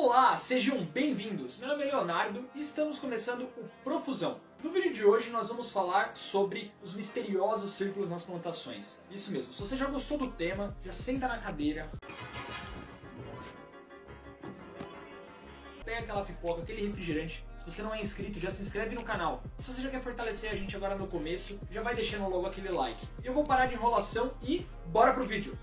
Olá, sejam bem-vindos. Meu nome é Leonardo e estamos começando o Profusão. No vídeo de hoje nós vamos falar sobre os misteriosos círculos nas plantações. Isso mesmo, se você já gostou do tema, já senta na cadeira, pega aquela pipoca, aquele refrigerante. Se você não é inscrito, já se inscreve no canal. Se você já quer fortalecer a gente agora no começo, já vai deixando logo aquele like. Eu vou parar de enrolação e bora pro vídeo.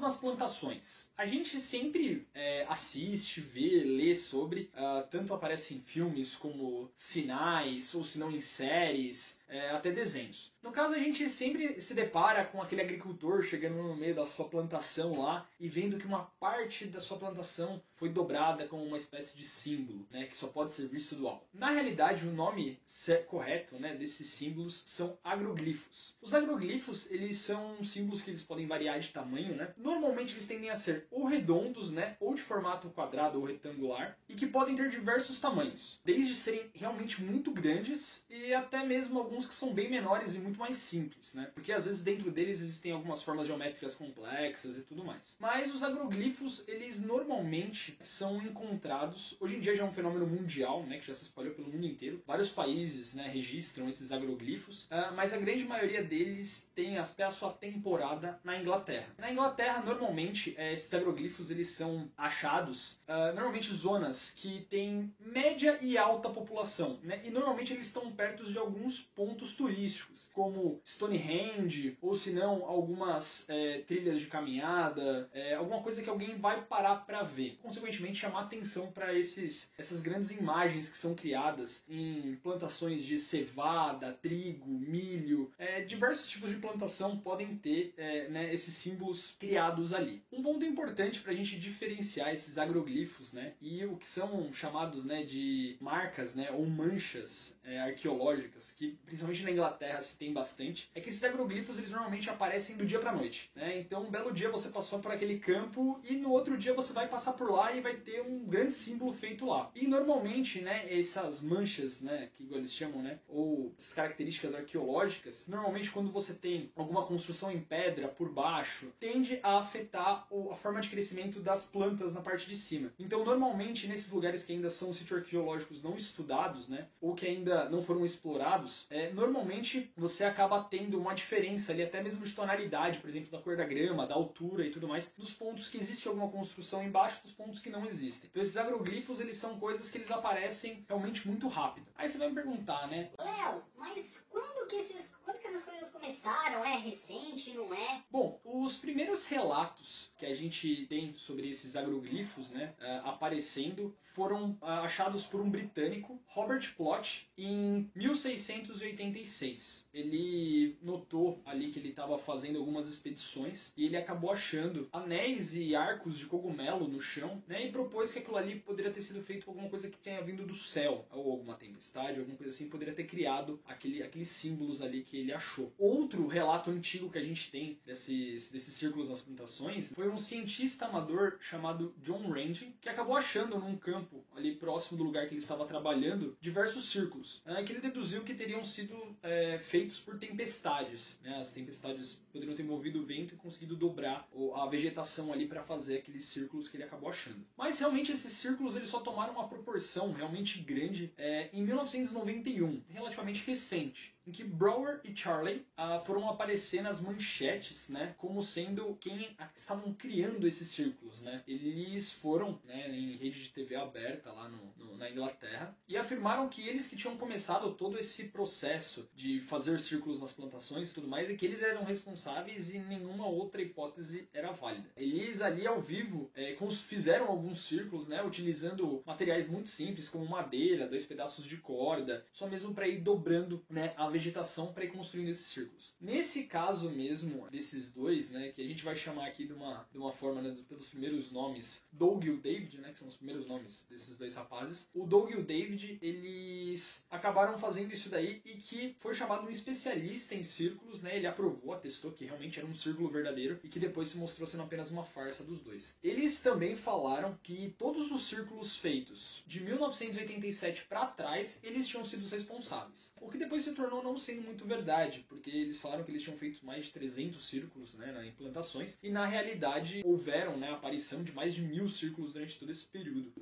Nas plantações. A gente sempre é, assiste, vê, lê sobre, uh, tanto aparece em filmes como sinais, ou se não em séries, é, até desenhos. No caso, a gente sempre se depara com aquele agricultor chegando no meio da sua plantação lá e vendo que uma parte da sua plantação foi dobrada como uma espécie de símbolo, né, que só pode ser visto do alto. Na realidade, o nome correto né, desses símbolos são agroglifos. Os agroglifos, eles são símbolos que eles podem variar de tamanho, né? Normalmente eles tendem a ser ou redondos, né, ou de formato quadrado ou retangular, e que podem ter diversos tamanhos, desde serem realmente muito grandes e até mesmo alguns que são bem menores e muito mais simples, né? Porque às vezes dentro deles existem algumas formas geométricas complexas e tudo mais. Mas os agroglifos, eles normalmente são encontrados, hoje em dia já é um fenômeno mundial, né, que já se espalhou pelo mundo inteiro. Vários países, né, registram esses agroglifos, uh, mas a grande maioria deles tem até a sua temporada na Inglaterra. Na Inglaterra, normalmente, é, esses agroglifos eles são achados, uh, normalmente zonas que têm média e alta população, né? E normalmente eles estão perto de alguns pontos turísticos, como Stonehenge, ou se não, algumas é, trilhas de caminhada, é, alguma coisa que alguém vai parar para ver. Consequentemente, chamar atenção para essas grandes imagens que são criadas em plantações de cevada, trigo, milho, é, diversos tipos de plantação podem ter é, né, esses símbolos criados ali. Um ponto importante para a gente diferenciar esses agroglifos, né, e o que são chamados, né, de marcas, né, ou manchas é, arqueológicas, que principalmente na Inglaterra se tem bastante, é que esses agroglifos eles normalmente aparecem do dia para noite, né? Então, um belo dia você passou por aquele campo e no outro dia você vai passar por lá e vai ter um grande símbolo feito lá. E normalmente, né, essas manchas, né, que eles chamam, né, ou essas características arqueológicas, normalmente quando você tem alguma construção em pedra por baixo, tende a afetar a forma de crescimento das plantas na parte de cima. Então, normalmente nesses lugares que ainda são sítios arqueológicos não estudados, né, ou que ainda não foram explorados, é, normalmente você acaba tendo uma diferença ali, até mesmo de tonalidade, por exemplo, da cor da grama, da altura e tudo mais, dos pontos que existe alguma construção embaixo dos pontos que não existem. Então esses agroglifos, eles são coisas que eles aparecem realmente muito rápido. Aí você vai me perguntar, né? Léo, mas quando que esses quando que essas coisas começaram? É recente, não é? Bom, os primeiros relatos que a gente tem sobre esses agroglifos, né, uh, aparecendo, foram uh, achados por um britânico, Robert Plot, em 1686. Ele notou ali que ele estava fazendo algumas expedições e ele acabou achando anéis e arcos de cogumelo no chão, né, e propôs que aquilo ali poderia ter sido feito com alguma coisa que tenha vindo do céu, ou alguma tempestade, alguma coisa assim, poderia ter criado aquele, aqueles símbolos ali que ele achou. Outro relato antigo que a gente tem desses, desses círculos nas plantações foi um cientista amador chamado John Range, que acabou achando num campo ali próximo do lugar que ele estava trabalhando diversos círculos, né, que ele deduziu que teriam sido é, feitos por tempestades. Né, as tempestades poderiam ter movido o vento e conseguido dobrar a vegetação ali para fazer aqueles círculos que ele acabou achando. Mas realmente esses círculos eles só tomaram uma proporção realmente grande é, em 1991, relativamente recente em que Brower e Charlie uh, foram aparecer nas manchetes, né, como sendo quem estavam criando esses círculos, né. Eles foram, né, em rede de TV aberta lá no, no, na Inglaterra e afirmaram que eles que tinham começado todo esse processo de fazer círculos nas plantações e tudo mais, e que eles eram responsáveis e nenhuma outra hipótese era válida. Eles ali ao vivo é, fizeram alguns círculos, né, utilizando materiais muito simples como madeira, dois pedaços de corda, só mesmo para ir dobrando, né, a vegetação para ir construindo esses círculos. Nesse caso mesmo, desses dois, né, que a gente vai chamar aqui de uma, de uma forma, né, pelos primeiros nomes, Doug e o David, né, que são os primeiros nomes desses dois rapazes. O Doug e o David, eles acabaram fazendo isso daí e que foi chamado um especialista em círculos, né, ele aprovou, atestou que realmente era um círculo verdadeiro e que depois se mostrou sendo apenas uma farsa dos dois. Eles também falaram que todos os círculos feitos de 1987 para trás, eles tinham sido responsáveis. O que depois se tornou não sendo muito verdade, porque eles falaram que eles tinham feito mais de 300 círculos né, nas implantações, e na realidade houveram né, a aparição de mais de mil círculos durante todo esse período.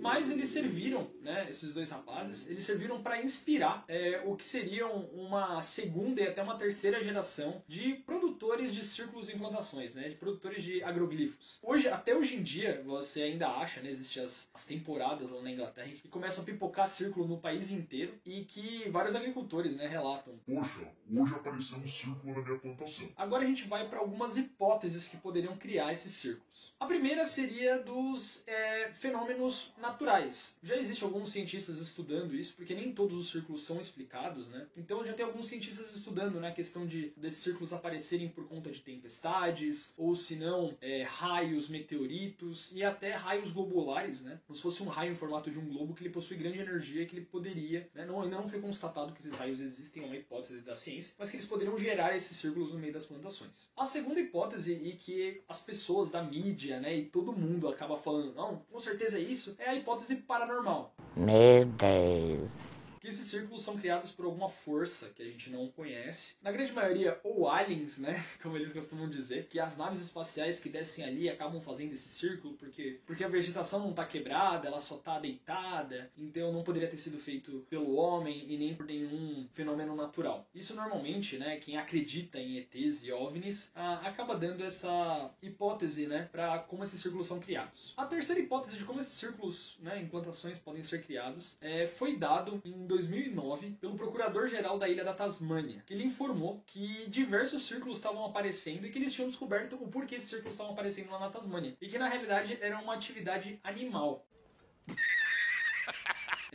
Mas eles serviram, né, esses dois rapazes, eles serviram para inspirar é, o que seriam uma segunda e até uma terceira geração de produtores de círculos e implantações, né, de produtores de agroglifos. Hoje, até hoje em dia, você ainda acha, né, existem as, as temporadas lá na Inglaterra que começam a pipocar círculo no país inteiro e que vários agricultores, né, relatam. Poxa, hoje apareceu um círculo na minha plantação. Agora a gente vai para algumas hipóteses que poderiam criar esses círculos. A primeira seria dos é, fenômenos naturais. Já existem alguns cientistas estudando isso, porque nem todos os círculos são explicados, né? Então já tem alguns cientistas estudando né, a questão de desses círculos aparecerem por conta de tempestades, ou se não, é, raios, meteoritos e até raios globulares, né? Como se fosse um raio em formato de um globo que ele possui grande energia que ele poderia, né? não, ainda não foi constatado que esses raios existem, é uma hipótese da ciência, mas que eles poderiam gerar esses círculos no meio das plantações. A segunda hipótese, e que as pessoas da mídia, né, e todo mundo acaba falando, não, com certeza é isso, é a hipótese paranormal. Meu Deus que esses círculos são criados por alguma força que a gente não conhece. Na grande maioria, ou aliens, né? Como eles costumam dizer, que as naves espaciais que descem ali acabam fazendo esse círculo porque, porque a vegetação não está quebrada, ela só está deitada, então não poderia ter sido feito pelo homem e nem por nenhum fenômeno natural. Isso normalmente, né? Quem acredita em ETs e OVNIs acaba dando essa hipótese, né? Para como esses círculos são criados. A terceira hipótese de como esses círculos, né? Implantações podem ser criados é, foi dado em 2009 pelo procurador-geral da ilha da Tasmânia, ele informou que diversos círculos estavam aparecendo e que eles tinham descoberto o porquê esses círculos estavam aparecendo lá na Tasmânia. E que na realidade era uma atividade animal.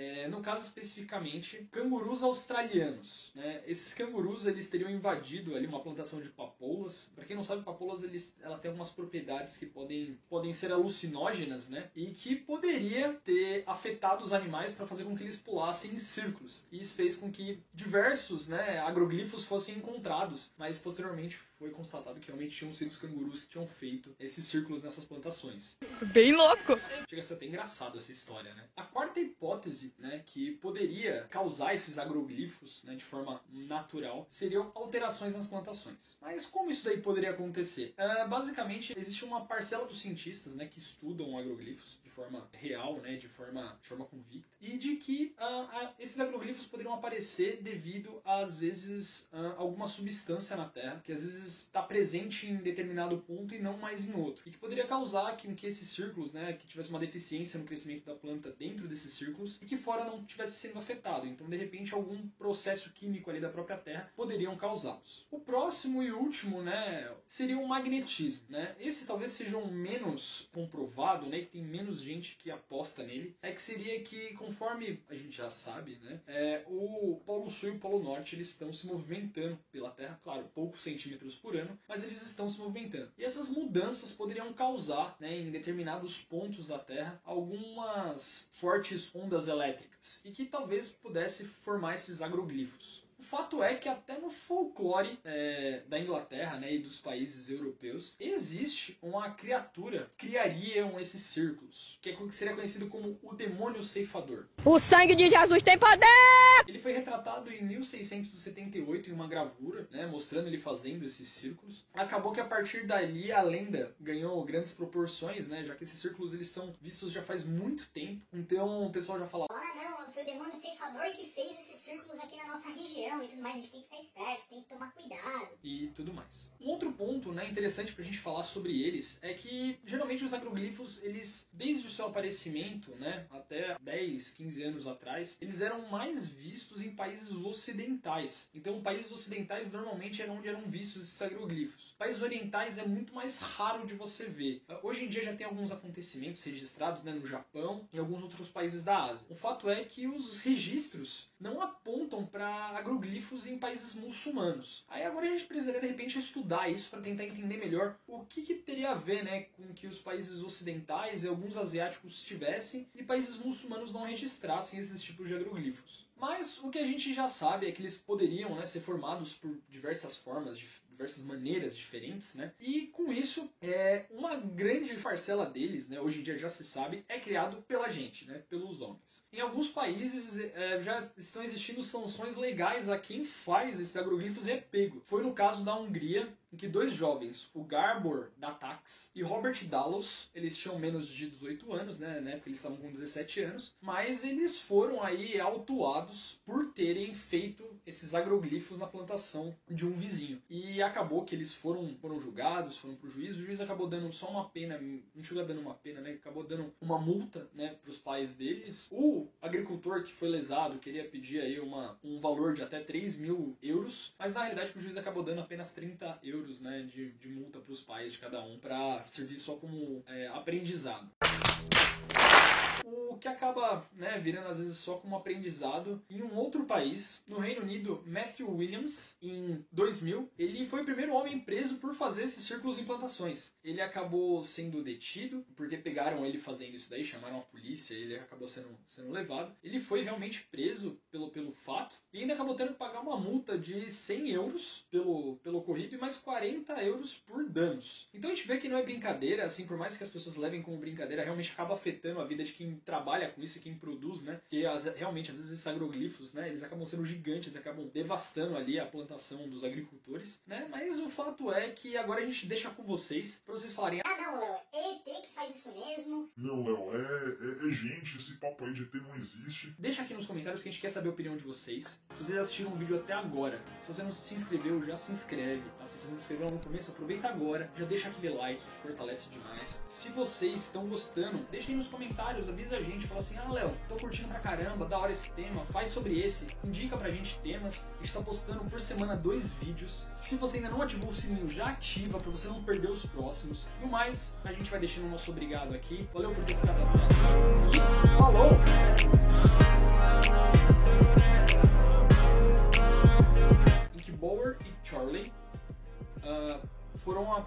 É, no caso especificamente, cangurus australianos. Né? Esses cangurus eles teriam invadido ali uma plantação de papoulas. Para quem não sabe, papoulas eles, elas têm algumas propriedades que podem, podem ser alucinógenas, né? E que poderia ter afetado os animais para fazer com que eles pulassem em círculos. E isso fez com que diversos né, agroglifos fossem encontrados, mas posteriormente foi constatado que realmente tinham sido os cangurus que tinham feito esses círculos nessas plantações. Bem louco! Chega a ser até engraçado essa história, né? A quarta hipótese, né, que poderia causar esses agroglifos, né, de forma natural, seriam alterações nas plantações. Mas como isso daí poderia acontecer? Uh, basicamente, existe uma parcela dos cientistas, né, que estudam agroglifos de forma real, né, de forma, de forma convicta, e de que uh, uh, esses agroglifos poderiam aparecer devido, às vezes, a alguma substância na Terra, que às vezes está presente em determinado ponto e não mais em outro. E que poderia causar que, que esses círculos, né, que tivesse uma deficiência no crescimento da planta dentro desses círculos e que fora não tivesse sendo afetado. Então, de repente, algum processo químico ali da própria Terra poderiam causá-los. O próximo e último, né, seria o magnetismo, né? Esse talvez seja um menos comprovado, né, que tem menos gente que aposta nele. É que seria que, conforme a gente já sabe, né, é, o Polo Sul e o Polo Norte eles estão se movimentando pela Terra, claro, poucos centímetros por ano, mas eles estão se movimentando. E essas mudanças poderiam causar, né, em determinados pontos da Terra, algumas fortes ondas elétricas e que talvez pudesse formar esses agroglifos. O fato é que até no folclore é, da Inglaterra né, e dos países europeus existe uma criatura que criariam esses círculos, que, é, que seria conhecido como o demônio ceifador. O sangue de Jesus tem poder! Ele foi retratado em 1678 em uma gravura, né, mostrando ele fazendo esses círculos. Acabou que a partir dali a lenda ganhou grandes proporções, né, já que esses círculos eles são vistos já faz muito tempo. Então o pessoal já fala: Ah, não, foi o demônio ceifador que fez esses círculos aqui na nossa região e tudo mais, a gente tem que ficar esperto, tem que tomar cuidado. E tudo mais. Um outro ponto, né, interessante pra gente falar sobre eles é que geralmente os agroglifos, eles desde o seu aparecimento, né, até 10, 15 anos atrás, eles eram mais vistos em países ocidentais. Então, países ocidentais normalmente eram onde eram vistos esses agroglifos. Países orientais é muito mais raro de você ver. Hoje em dia já tem alguns acontecimentos registrados, né, no Japão e alguns outros países da Ásia. O fato é que os registros não apontam para agroglifos em países muçulmanos. Aí agora a gente precisaria de repente estudar isso para tentar entender melhor o que, que, teria a ver né, com que os países ocidentais e alguns asiáticos tivessem e países muçulmanos não registrassem esses tipos de agroglifos. Mas o que a gente já sabe é que eles poderiam né, ser formados por diversas formas, diversas maneiras diferentes, né? E com isso, é, uma grande parcela deles, né, hoje em dia já se sabe, é criado pela gente, né, pelos homens. Em alguns países é, já estão existindo sanções legais a quem faz esses agroglifos e é pego. Foi no caso da Hungria, em que dois jovens, o Garbor da Tax e Robert Dallos, eles tinham menos de 18 anos, né, época eles estavam com 17 anos, mas eles foram aí autuados por terem feito esses agroglifos na plantação de um vizinho. E acabou que eles foram, foram julgados, foram pro juiz, o juiz acabou dando só uma pena, não chegou dando uma pena, né, acabou dando uma multa, né, pros pais deles. O agricultor que foi lesado queria pedir aí uma, um valor de até 3 mil euros, mas na realidade o juiz acabou dando apenas 30 euros euros né, de, de multa para os pais de cada um para servir só como é, aprendizado o que acaba né, virando às vezes só como aprendizado. Em um outro país, no Reino Unido, Matthew Williams, em 2000, ele foi o primeiro homem preso por fazer esses círculos em plantações. Ele acabou sendo detido, porque pegaram ele fazendo isso daí, chamaram a polícia, ele acabou sendo, sendo levado. Ele foi realmente preso pelo, pelo fato e ainda acabou tendo que pagar uma multa de 100 euros pelo, pelo ocorrido e mais 40 euros por danos. Então a gente vê que não é brincadeira, assim, por mais que as pessoas levem como brincadeira, realmente acaba afetando a vida de quem trabalha com isso e quem produz, né? Porque as, realmente, às vezes, esses agroglifos, né? Eles acabam sendo gigantes, acabam devastando ali a plantação dos agricultores, né? Mas o fato é que agora a gente deixa com vocês, para vocês falarem... Ah, não, Léo, é ET que faz isso mesmo. Não, Léo, é, é, é, gente, esse papo aí de ET não existe. Deixa aqui nos comentários que a gente quer saber a opinião de vocês. Se vocês assistiram o vídeo até agora, se você não se inscreveu, já se inscreve, tá? Se você não se inscreveu no começo, aproveita agora, já deixa aquele like, que fortalece demais. Se vocês estão gostando, deixem nos comentários, avisa a gente, fala assim, ah, Léo, tô curtindo pra caramba, da hora esse tema, faz sobre esse, indica pra gente temas. A gente tá postando por semana dois vídeos. Se você ainda não ativou o sininho, já ativa pra você não perder os próximos. No mais, a gente vai deixando o nosso obrigado aqui. Valeu por ter ficado até aqui e falou! Bower e Charlie uh, foram a